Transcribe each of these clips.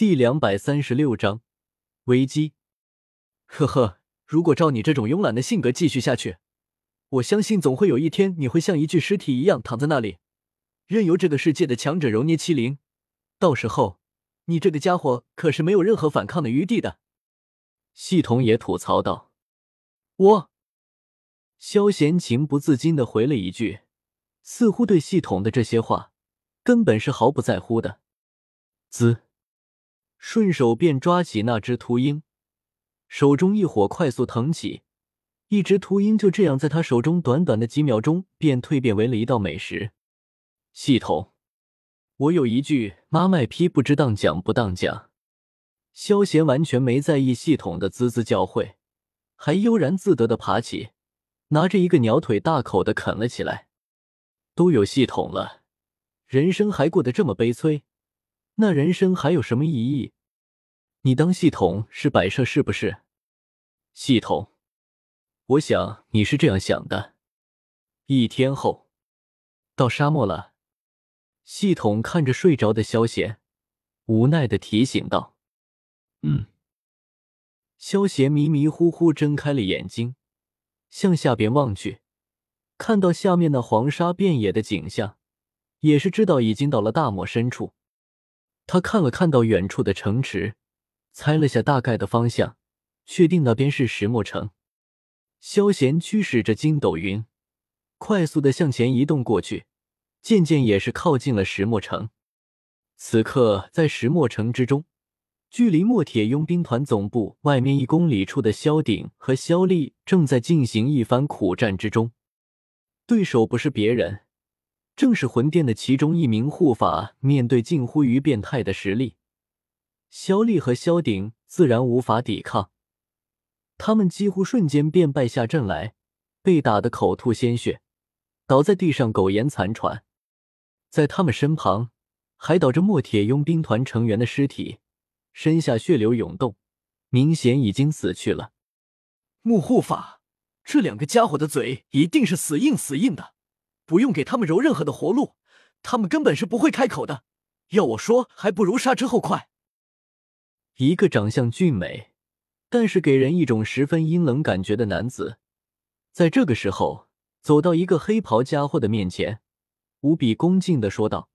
第两百三十六章危机。呵呵，如果照你这种慵懒的性格继续下去，我相信总会有一天你会像一具尸体一样躺在那里，任由这个世界的强者揉捏欺凌。到时候，你这个家伙可是没有任何反抗的余地的。系统也吐槽道：“我。”萧贤情不自禁的回了一句，似乎对系统的这些话根本是毫不在乎的。滋。顺手便抓起那只秃鹰，手中一火快速腾起，一只秃鹰就这样在他手中短短的几秒钟便蜕变为了一道美食。系统，我有一句妈卖批，不知当讲不当讲。萧贤完全没在意系统的滋滋教诲，还悠然自得的爬起，拿着一个鸟腿大口的啃了起来。都有系统了，人生还过得这么悲催。那人生还有什么意义？你当系统是摆设是不是？系统，我想你是这样想的。一天后，到沙漠了。系统看着睡着的萧贤，无奈的提醒道：“嗯。”萧贤迷迷糊糊睁开了眼睛，向下边望去，看到下面那黄沙遍野的景象，也是知道已经到了大漠深处。他看了看到远处的城池，猜了下大概的方向，确定那边是石墨城。萧贤驱使着筋斗云，快速的向前移动过去，渐渐也是靠近了石墨城。此刻，在石墨城之中，距离墨铁佣兵团总部外面一公里处的萧鼎和萧丽正在进行一番苦战之中，对手不是别人。正是魂殿的其中一名护法，面对近乎于变态的实力，萧丽和萧鼎自然无法抵抗。他们几乎瞬间便败下阵来，被打得口吐鲜血，倒在地上苟延残喘。在他们身旁，还倒着墨铁佣兵团成员的尸体，身下血流涌动，明显已经死去了。木护法，这两个家伙的嘴一定是死硬死硬的。不用给他们揉任何的活路，他们根本是不会开口的。要我说，还不如杀之后快。一个长相俊美，但是给人一种十分阴冷感觉的男子，在这个时候走到一个黑袍家伙的面前，无比恭敬的说道，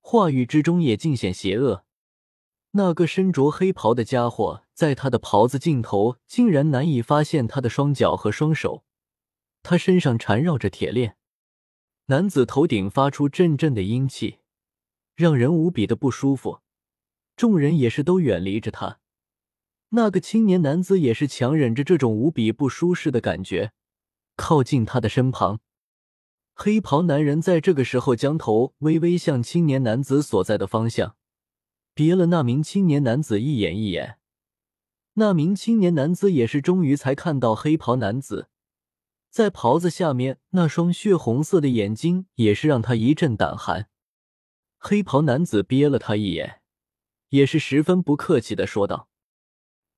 话语之中也尽显邪恶。那个身着黑袍的家伙，在他的袍子尽头竟然难以发现他的双脚和双手，他身上缠绕着铁链。男子头顶发出阵阵的阴气，让人无比的不舒服。众人也是都远离着他。那个青年男子也是强忍着这种无比不舒适的感觉，靠近他的身旁。黑袍男人在这个时候将头微微向青年男子所在的方向，别了那名青年男子一眼一眼。那名青年男子也是终于才看到黑袍男子。在袍子下面那双血红色的眼睛也是让他一阵胆寒。黑袍男子瞥了他一眼，也是十分不客气的说道：“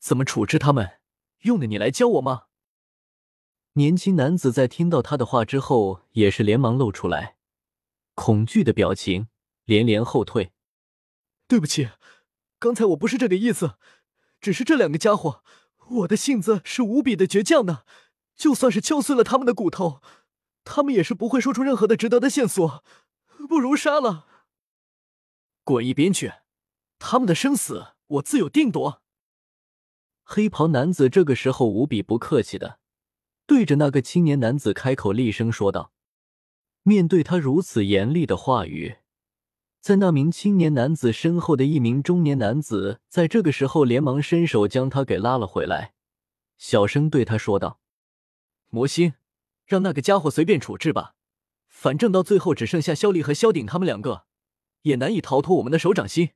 怎么处置他们？用得你来教我吗？”年轻男子在听到他的话之后，也是连忙露出来恐惧的表情，连连后退：“对不起，刚才我不是这个意思，只是这两个家伙，我的性子是无比的倔强的。”就算是敲碎了他们的骨头，他们也是不会说出任何的值得的线索。不如杀了，滚一边去！他们的生死我自有定夺。黑袍男子这个时候无比不客气的对着那个青年男子开口厉声说道。面对他如此严厉的话语，在那名青年男子身后的一名中年男子在这个时候连忙伸手将他给拉了回来，小声对他说道。魔心，让那个家伙随便处置吧，反正到最后只剩下萧丽和萧鼎他们两个，也难以逃脱我们的手掌心。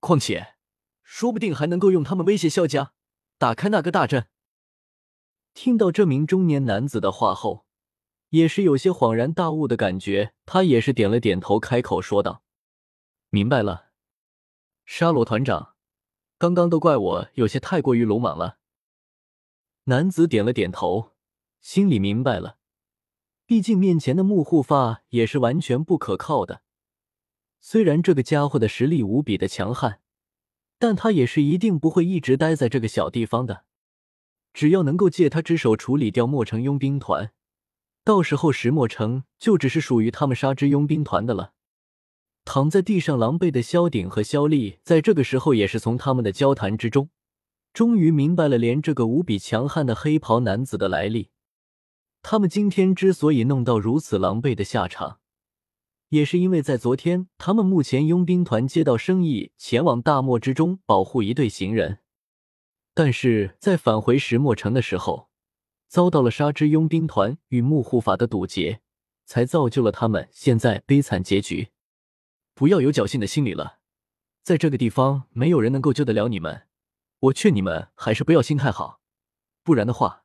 况且，说不定还能够用他们威胁萧家，打开那个大阵。听到这名中年男子的话后，也是有些恍然大悟的感觉。他也是点了点头，开口说道：“明白了，沙罗团长，刚刚都怪我有些太过于鲁莽了。”男子点了点头，心里明白了。毕竟面前的木护法也是完全不可靠的。虽然这个家伙的实力无比的强悍，但他也是一定不会一直待在这个小地方的。只要能够借他之手处理掉墨城佣兵团，到时候石墨城就只是属于他们沙之佣兵团的了。躺在地上狼狈的萧鼎和萧丽，在这个时候也是从他们的交谈之中，终于明白了连这个无比强悍的黑袍男子的来历。他们今天之所以弄到如此狼狈的下场，也是因为在昨天，他们目前佣兵团接到生意，前往大漠之中保护一队行人。但是在返回石墨城的时候，遭到了沙之佣兵团与木护法的堵截，才造就了他们现在悲惨结局。不要有侥幸的心理了，在这个地方没有人能够救得了你们。我劝你们还是不要心太好，不然的话，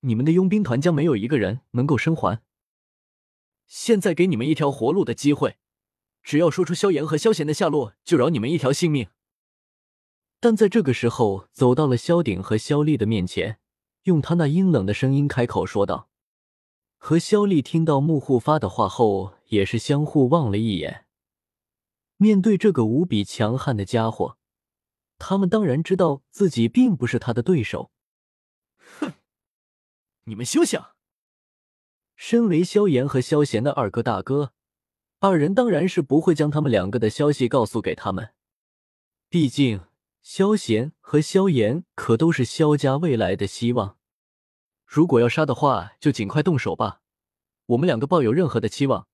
你们的佣兵团将没有一个人能够生还。现在给你们一条活路的机会，只要说出萧炎和萧贤的下落，就饶你们一条性命。但在这个时候，走到了萧鼎和萧丽的面前，用他那阴冷的声音开口说道。和萧丽听到穆护发的话后，也是相互望了一眼。面对这个无比强悍的家伙，他们当然知道自己并不是他的对手。哼，你们休想！身为萧炎和萧贤的二哥大哥，二人当然是不会将他们两个的消息告诉给他们，毕竟。萧贤和萧炎可都是萧家未来的希望，如果要杀的话，就尽快动手吧。我们两个抱有任何的期望，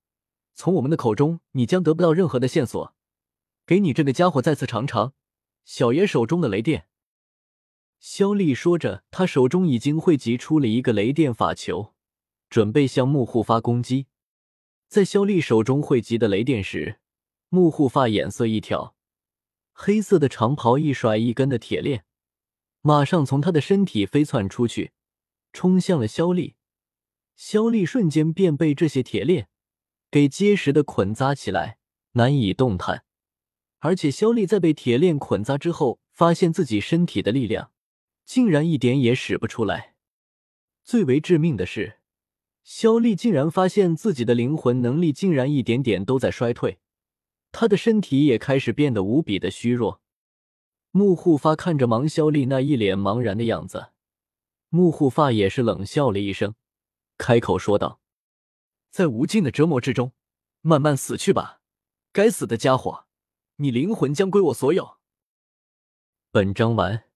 从我们的口中你将得不到任何的线索。给你这个家伙再次尝尝小爷手中的雷电。萧丽说着，他手中已经汇集出了一个雷电法球，准备向木护发攻击。在肖丽手中汇集的雷电时，木护发眼色一挑。黑色的长袍一甩一根的铁链，马上从他的身体飞窜出去，冲向了肖丽。肖丽瞬间便被这些铁链给结实的捆扎起来，难以动弹。而且肖丽在被铁链捆扎之后，发现自己身体的力量竟然一点也使不出来。最为致命的是，萧丽竟然发现自己的灵魂能力竟然一点点都在衰退。她的身体也开始变得无比的虚弱。木护发看着芒萧丽那一脸茫然的样子，木护发也是冷笑了一声，开口说道：“在无尽的折磨之中，慢慢死去吧，该死的家伙，你灵魂将归我所有。”本章完。